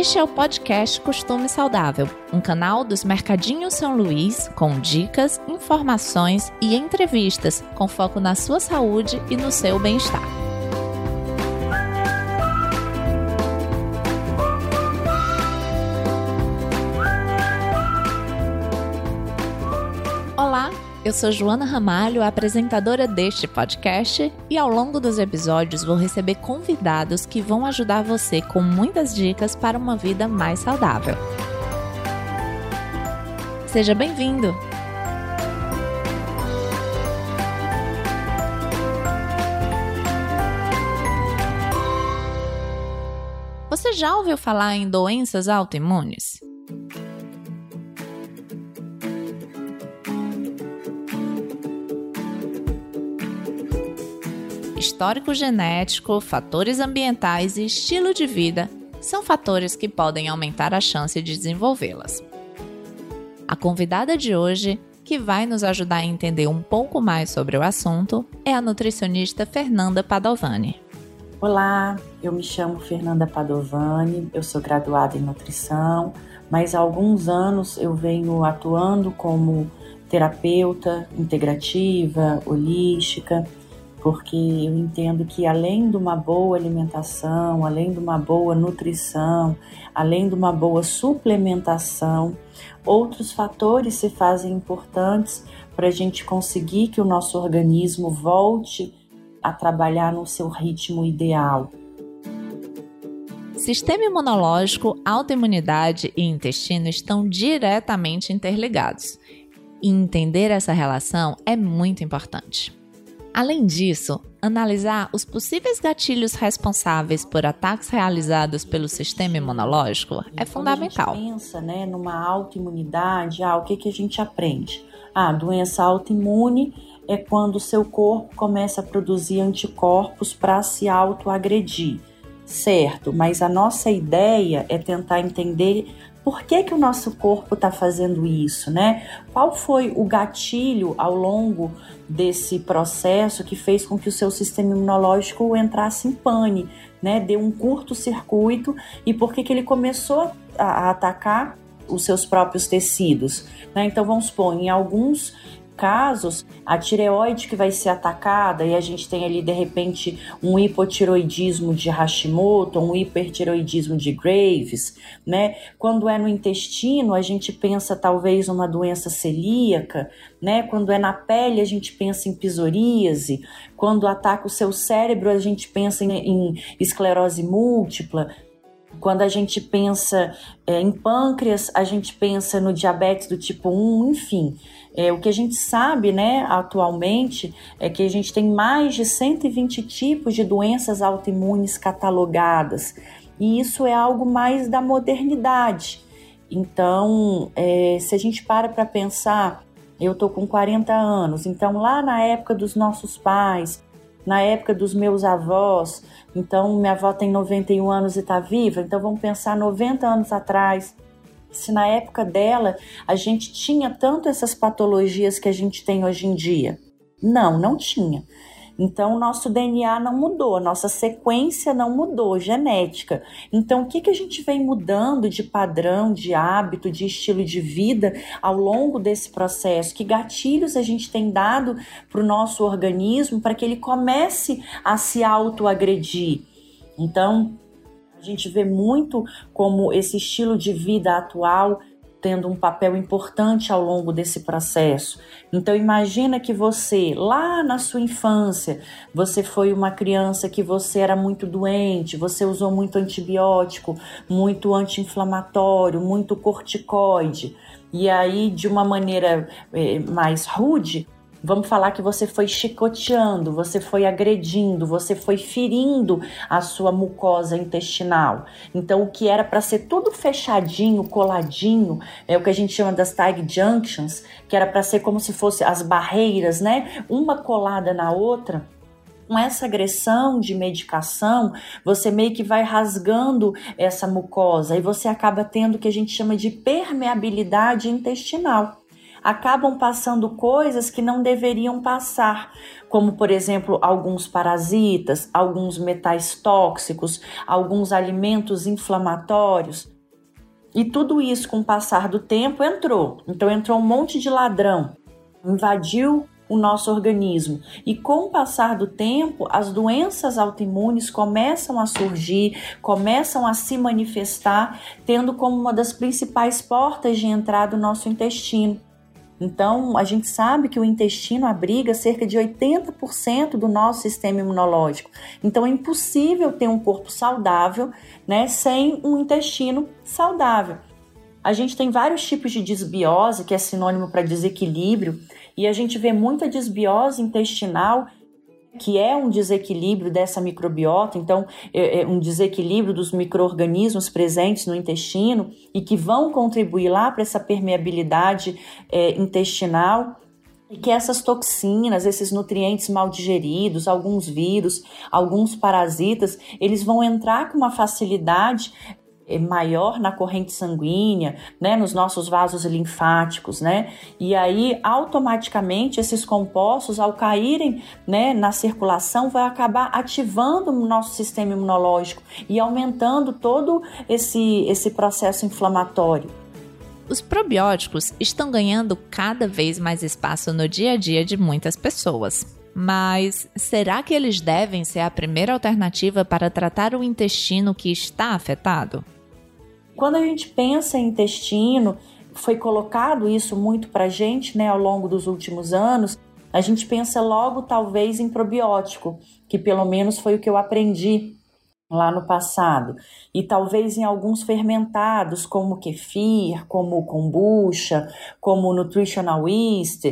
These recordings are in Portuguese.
Este é o podcast Costume Saudável, um canal dos Mercadinhos São Luís com dicas, informações e entrevistas com foco na sua saúde e no seu bem-estar. Eu sou Joana Ramalho, apresentadora deste podcast, e ao longo dos episódios vou receber convidados que vão ajudar você com muitas dicas para uma vida mais saudável. Seja bem-vindo! Você já ouviu falar em doenças autoimunes? Histórico genético, fatores ambientais e estilo de vida são fatores que podem aumentar a chance de desenvolvê-las. A convidada de hoje, que vai nos ajudar a entender um pouco mais sobre o assunto, é a nutricionista Fernanda Padovani. Olá, eu me chamo Fernanda Padovani, eu sou graduada em nutrição, mas há alguns anos eu venho atuando como terapeuta integrativa, holística porque eu entendo que além de uma boa alimentação, além de uma boa nutrição, além de uma boa suplementação, outros fatores se fazem importantes para a gente conseguir que o nosso organismo volte a trabalhar no seu ritmo ideal. Sistema imunológico, autoimunidade e intestino estão diretamente interligados. E entender essa relação é muito importante. Além disso, analisar os possíveis gatilhos responsáveis por ataques realizados pelo sistema imunológico é fundamental. Quando a gente pensa né, numa autoimunidade, ah, o que, que a gente aprende? Ah, doença autoimune é quando o seu corpo começa a produzir anticorpos para se autoagredir. Certo, mas a nossa ideia é tentar entender por que, que o nosso corpo está fazendo isso, né? Qual foi o gatilho ao longo desse processo que fez com que o seu sistema imunológico entrasse em pane, né? Deu um curto-circuito e por que, que ele começou a, a atacar os seus próprios tecidos. Né? Então, vamos supor, em alguns casos, a tireoide que vai ser atacada e a gente tem ali de repente um hipotiroidismo de Hashimoto, um hipertiroidismo de Graves, né? Quando é no intestino, a gente pensa talvez uma doença celíaca, né? Quando é na pele, a gente pensa em psoríase. Quando ataca o seu cérebro, a gente pensa em, em esclerose múltipla. Quando a gente pensa é, em pâncreas, a gente pensa no diabetes do tipo 1, enfim. É, o que a gente sabe, né, atualmente, é que a gente tem mais de 120 tipos de doenças autoimunes catalogadas, e isso é algo mais da modernidade. Então, é, se a gente para para pensar, eu tô com 40 anos, então lá na época dos nossos pais, na época dos meus avós, então minha avó tem 91 anos e está viva, então vamos pensar 90 anos atrás, se na época dela a gente tinha tanto essas patologias que a gente tem hoje em dia. Não, não tinha. Então, nosso DNA não mudou, nossa sequência não mudou, genética. Então, o que, que a gente vem mudando de padrão, de hábito, de estilo de vida ao longo desse processo? Que gatilhos a gente tem dado para o nosso organismo para que ele comece a se autoagredir? Então, a gente vê muito como esse estilo de vida atual tendo um papel importante ao longo desse processo. Então imagina que você, lá na sua infância, você foi uma criança que você era muito doente, você usou muito antibiótico, muito anti-inflamatório, muito corticoide. E aí, de uma maneira eh, mais rude, Vamos falar que você foi chicoteando, você foi agredindo, você foi ferindo a sua mucosa intestinal. Então, o que era para ser tudo fechadinho, coladinho, é o que a gente chama das tag junctions, que era para ser como se fosse as barreiras, né? Uma colada na outra com essa agressão de medicação, você meio que vai rasgando essa mucosa e você acaba tendo o que a gente chama de permeabilidade intestinal. Acabam passando coisas que não deveriam passar, como por exemplo alguns parasitas, alguns metais tóxicos, alguns alimentos inflamatórios. E tudo isso, com o passar do tempo, entrou. Então entrou um monte de ladrão, invadiu o nosso organismo. E com o passar do tempo, as doenças autoimunes começam a surgir, começam a se manifestar, tendo como uma das principais portas de entrada o nosso intestino. Então, a gente sabe que o intestino abriga cerca de 80% do nosso sistema imunológico. Então, é impossível ter um corpo saudável, né, sem um intestino saudável. A gente tem vários tipos de desbiose, que é sinônimo para desequilíbrio, e a gente vê muita desbiose intestinal que é um desequilíbrio dessa microbiota, então é, é um desequilíbrio dos micro-organismos presentes no intestino e que vão contribuir lá para essa permeabilidade é, intestinal e que essas toxinas, esses nutrientes mal digeridos, alguns vírus, alguns parasitas, eles vão entrar com uma facilidade maior na corrente sanguínea, né, nos nossos vasos linfáticos, né? E aí automaticamente esses compostos ao caírem, né, na circulação vai acabar ativando o nosso sistema imunológico e aumentando todo esse esse processo inflamatório. Os probióticos estão ganhando cada vez mais espaço no dia a dia de muitas pessoas. Mas será que eles devem ser a primeira alternativa para tratar o intestino que está afetado? Quando a gente pensa em intestino, foi colocado isso muito para gente, né, ao longo dos últimos anos. A gente pensa logo, talvez, em probiótico, que pelo menos foi o que eu aprendi lá no passado. E talvez em alguns fermentados, como kefir, como kombucha, como nutritional yeast,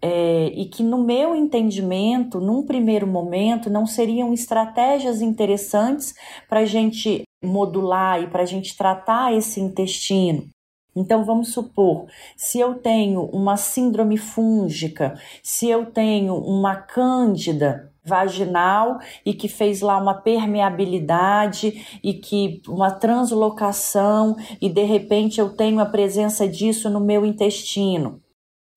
é, e que no meu entendimento, num primeiro momento, não seriam estratégias interessantes para a gente modular e para a gente tratar esse intestino. Então vamos supor, se eu tenho uma síndrome fúngica, se eu tenho uma cândida vaginal e que fez lá uma permeabilidade e que uma translocação e de repente eu tenho a presença disso no meu intestino.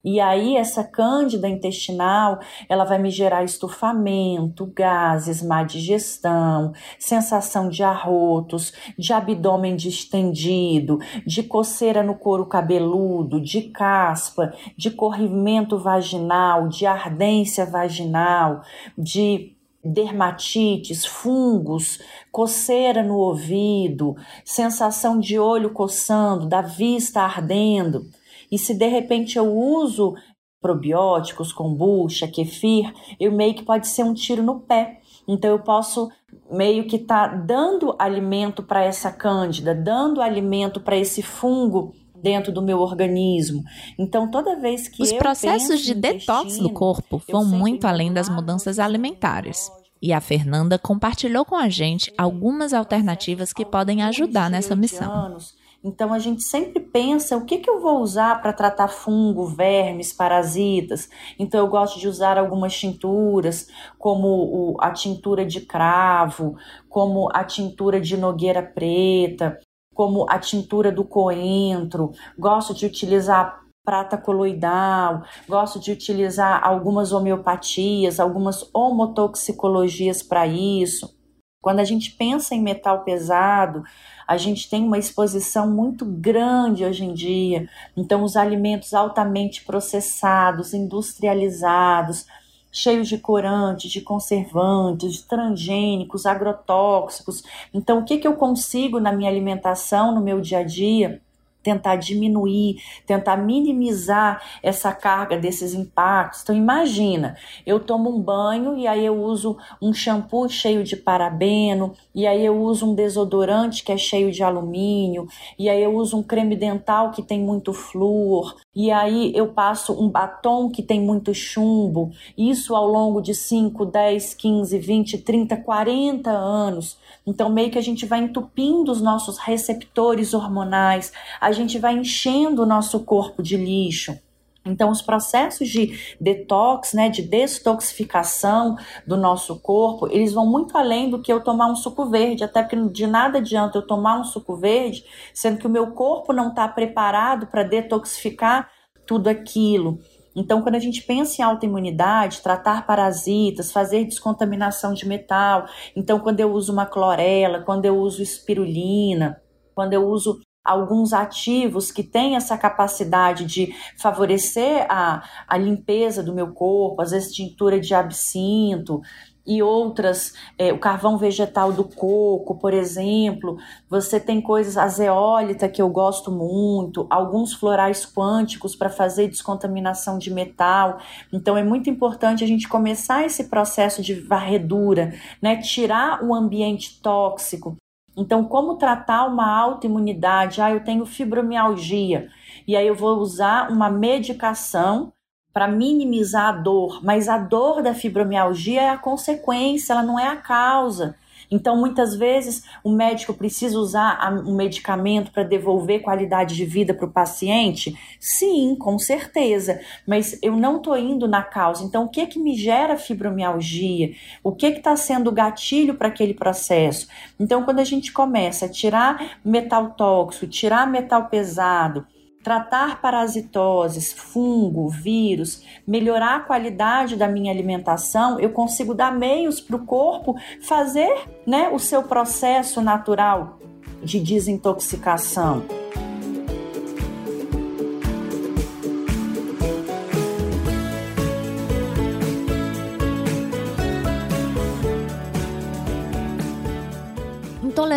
E aí essa cândida intestinal, ela vai me gerar estufamento, gases, má digestão, sensação de arrotos, de abdômen distendido, de coceira no couro cabeludo, de caspa, de corrimento vaginal, de ardência vaginal, de dermatites, fungos, coceira no ouvido, sensação de olho coçando, da vista ardendo. E se de repente eu uso probióticos, kombucha, kefir, eu meio que pode ser um tiro no pé. Então eu posso meio que estar tá dando alimento para essa cândida, dando alimento para esse fungo dentro do meu organismo. Então, toda vez que os processos de detox do corpo vão muito além das mudanças alimentares. E a Fernanda compartilhou com a gente algumas alternativas que podem ajudar nessa missão. Então a gente sempre pensa o que, que eu vou usar para tratar fungo, vermes, parasitas. Então eu gosto de usar algumas tinturas, como a tintura de cravo, como a tintura de nogueira preta, como a tintura do coentro. Gosto de utilizar prata coloidal, gosto de utilizar algumas homeopatias, algumas homotoxicologias para isso. Quando a gente pensa em metal pesado, a gente tem uma exposição muito grande hoje em dia. Então, os alimentos altamente processados, industrializados, cheios de corantes, de conservantes, de transgênicos, agrotóxicos. Então, o que, que eu consigo na minha alimentação, no meu dia a dia? Tentar diminuir, tentar minimizar essa carga desses impactos. Então imagina, eu tomo um banho e aí eu uso um shampoo cheio de parabeno, e aí eu uso um desodorante que é cheio de alumínio, e aí eu uso um creme dental que tem muito flúor, e aí eu passo um batom que tem muito chumbo. Isso ao longo de 5, 10, 15, 20, 30, 40 anos. Então meio que a gente vai entupindo os nossos receptores hormonais, a gente vai enchendo o nosso corpo de lixo. Então, os processos de detox, né, de detoxificação do nosso corpo, eles vão muito além do que eu tomar um suco verde, até porque de nada adianta eu tomar um suco verde, sendo que o meu corpo não está preparado para detoxificar tudo aquilo. Então, quando a gente pensa em autoimunidade, tratar parasitas, fazer descontaminação de metal, então quando eu uso uma clorela, quando eu uso espirulina, quando eu uso alguns ativos que têm essa capacidade de favorecer a, a limpeza do meu corpo, às vezes tintura de absinto, e outras, é, o carvão vegetal do coco, por exemplo. Você tem coisas, a zeólita, que eu gosto muito, alguns florais quânticos para fazer descontaminação de metal. Então é muito importante a gente começar esse processo de varredura, né? Tirar o ambiente tóxico. Então, como tratar uma autoimunidade? Ah, eu tenho fibromialgia. E aí eu vou usar uma medicação para minimizar a dor, mas a dor da fibromialgia é a consequência, ela não é a causa. Então, muitas vezes, o médico precisa usar um medicamento para devolver qualidade de vida para o paciente? Sim, com certeza. Mas eu não estou indo na causa. Então, o que que me gera fibromialgia? O que está sendo gatilho para aquele processo? Então, quando a gente começa a tirar metal tóxico, tirar metal pesado, tratar parasitoses, fungo, vírus, melhorar a qualidade da minha alimentação, eu consigo dar meios para o corpo fazer né, o seu processo natural de desintoxicação.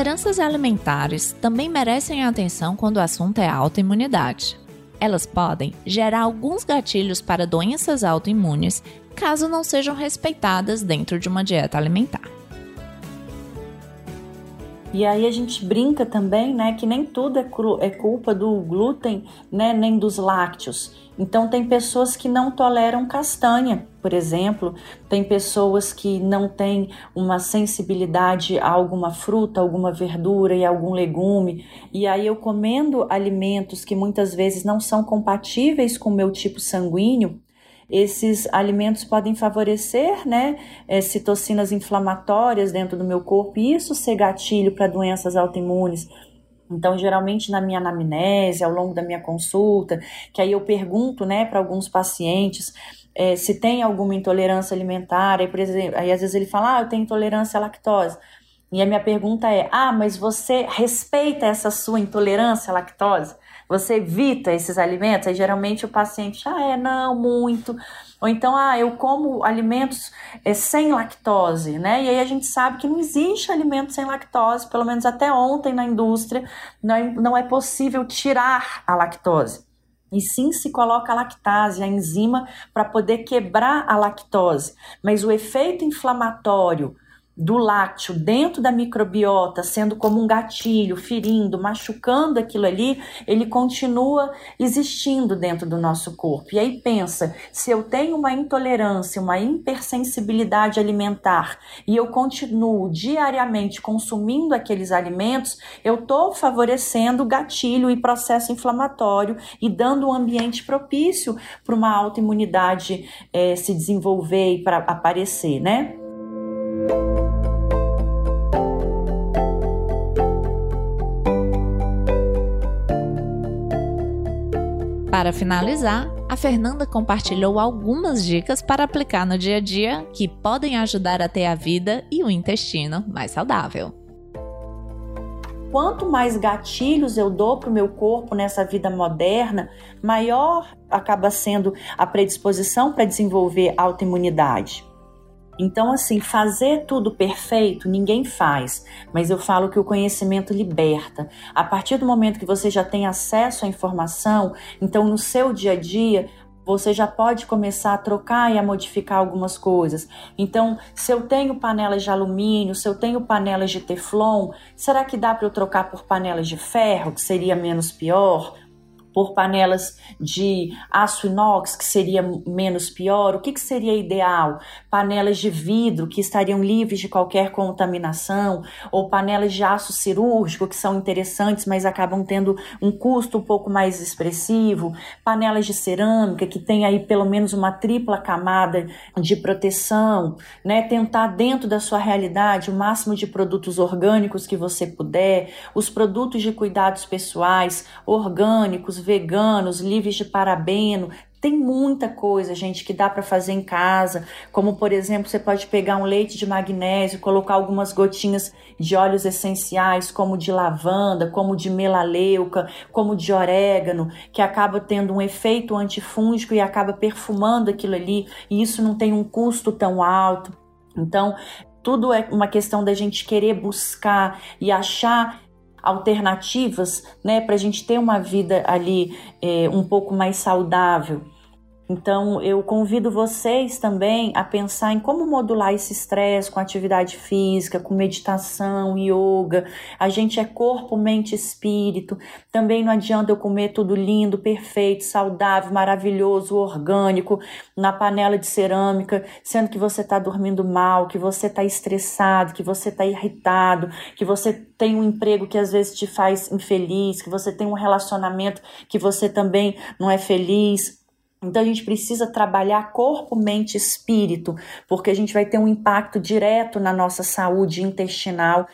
Intolerâncias alimentares também merecem atenção quando o assunto é autoimunidade. Elas podem gerar alguns gatilhos para doenças autoimunes caso não sejam respeitadas dentro de uma dieta alimentar. E aí a gente brinca também, né, que nem tudo é, é culpa do glúten, né, nem dos lácteos. Então, tem pessoas que não toleram castanha, por exemplo, tem pessoas que não têm uma sensibilidade a alguma fruta, alguma verdura e algum legume, e aí eu comendo alimentos que muitas vezes não são compatíveis com o meu tipo sanguíneo. Esses alimentos podem favorecer né, é, citocinas inflamatórias dentro do meu corpo e isso ser gatilho para doenças autoimunes então, geralmente na minha anamnese, ao longo da minha consulta, que aí eu pergunto, né, para alguns pacientes é, se tem alguma intolerância alimentar, aí, por exemplo, aí às vezes ele fala, ah, eu tenho intolerância à lactose. E a minha pergunta é, ah, mas você respeita essa sua intolerância à lactose? Você evita esses alimentos? Aí geralmente o paciente, ah, é, não, muito. Ou então, ah, eu como alimentos é, sem lactose, né? E aí a gente sabe que não existe alimento sem lactose, pelo menos até ontem na indústria, não é, não é possível tirar a lactose. E sim se coloca a lactase, a enzima, para poder quebrar a lactose. Mas o efeito inflamatório do lácteo dentro da microbiota, sendo como um gatilho, ferindo, machucando aquilo ali, ele continua existindo dentro do nosso corpo. E aí pensa, se eu tenho uma intolerância, uma hipersensibilidade alimentar e eu continuo diariamente consumindo aqueles alimentos, eu estou favorecendo gatilho e processo inflamatório e dando um ambiente propício para uma autoimunidade é, se desenvolver e para aparecer, né? Para finalizar, a Fernanda compartilhou algumas dicas para aplicar no dia a dia que podem ajudar a ter a vida e o intestino mais saudável. Quanto mais gatilhos eu dou para o meu corpo nessa vida moderna, maior acaba sendo a predisposição para desenvolver autoimunidade. Então, assim, fazer tudo perfeito ninguém faz, mas eu falo que o conhecimento liberta. A partir do momento que você já tem acesso à informação, então no seu dia a dia você já pode começar a trocar e a modificar algumas coisas. Então, se eu tenho panelas de alumínio, se eu tenho panelas de teflon, será que dá para eu trocar por panelas de ferro, que seria menos pior? Por panelas de aço inox, que seria menos pior? O que, que seria ideal? Panelas de vidro, que estariam livres de qualquer contaminação? Ou panelas de aço cirúrgico, que são interessantes, mas acabam tendo um custo um pouco mais expressivo? Panelas de cerâmica, que tem aí pelo menos uma tripla camada de proteção, né? Tentar dentro da sua realidade o máximo de produtos orgânicos que você puder, os produtos de cuidados pessoais orgânicos, veganos, livres de parabeno, tem muita coisa, gente, que dá para fazer em casa, como por exemplo, você pode pegar um leite de magnésio, colocar algumas gotinhas de óleos essenciais, como de lavanda, como de melaleuca, como de orégano, que acaba tendo um efeito antifúngico e acaba perfumando aquilo ali, e isso não tem um custo tão alto. Então, tudo é uma questão da gente querer buscar e achar alternativas, né, para a gente ter uma vida ali é, um pouco mais saudável. Então, eu convido vocês também a pensar em como modular esse estresse com atividade física, com meditação, yoga. A gente é corpo, mente, espírito. Também não adianta eu comer tudo lindo, perfeito, saudável, maravilhoso, orgânico, na panela de cerâmica, sendo que você está dormindo mal, que você está estressado, que você está irritado, que você tem um emprego que às vezes te faz infeliz, que você tem um relacionamento que você também não é feliz. Então a gente precisa trabalhar corpo, mente, espírito, porque a gente vai ter um impacto direto na nossa saúde intestinal,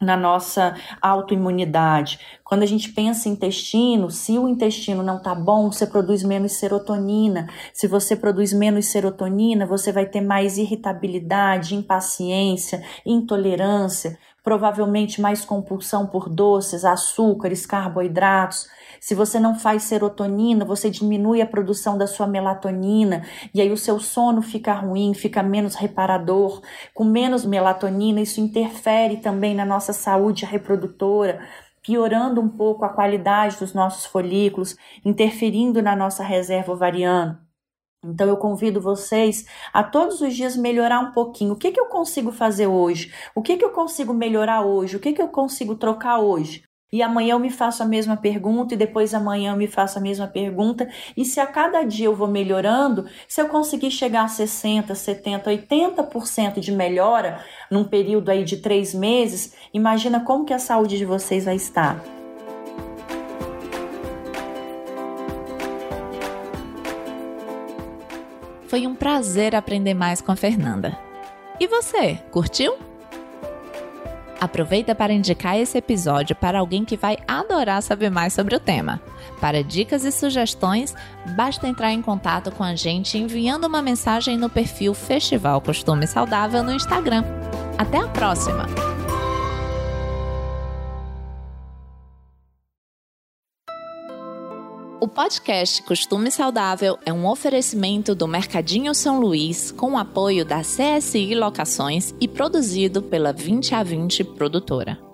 na nossa autoimunidade. Quando a gente pensa em intestino, se o intestino não tá bom, você produz menos serotonina. Se você produz menos serotonina, você vai ter mais irritabilidade, impaciência, intolerância, provavelmente mais compulsão por doces, açúcares, carboidratos. Se você não faz serotonina, você diminui a produção da sua melatonina e aí o seu sono fica ruim, fica menos reparador. Com menos melatonina, isso interfere também na nossa saúde reprodutora piorando um pouco a qualidade dos nossos folículos, interferindo na nossa reserva ovariana. Então eu convido vocês a todos os dias melhorar um pouquinho. O que, que eu consigo fazer hoje? O que, que eu consigo melhorar hoje? O que, que eu consigo trocar hoje? E amanhã eu me faço a mesma pergunta, e depois amanhã eu me faço a mesma pergunta. E se a cada dia eu vou melhorando, se eu conseguir chegar a 60%, 70%, 80% de melhora num período aí de três meses, imagina como que a saúde de vocês vai estar. Foi um prazer aprender mais com a Fernanda. E você, curtiu? Aproveita para indicar esse episódio para alguém que vai adorar saber mais sobre o tema. Para dicas e sugestões, basta entrar em contato com a gente enviando uma mensagem no perfil Festival Costume Saudável no Instagram. Até a próxima! O podcast Costume Saudável é um oferecimento do Mercadinho São Luís com apoio da CSI Locações e produzido pela 20 a 20 produtora.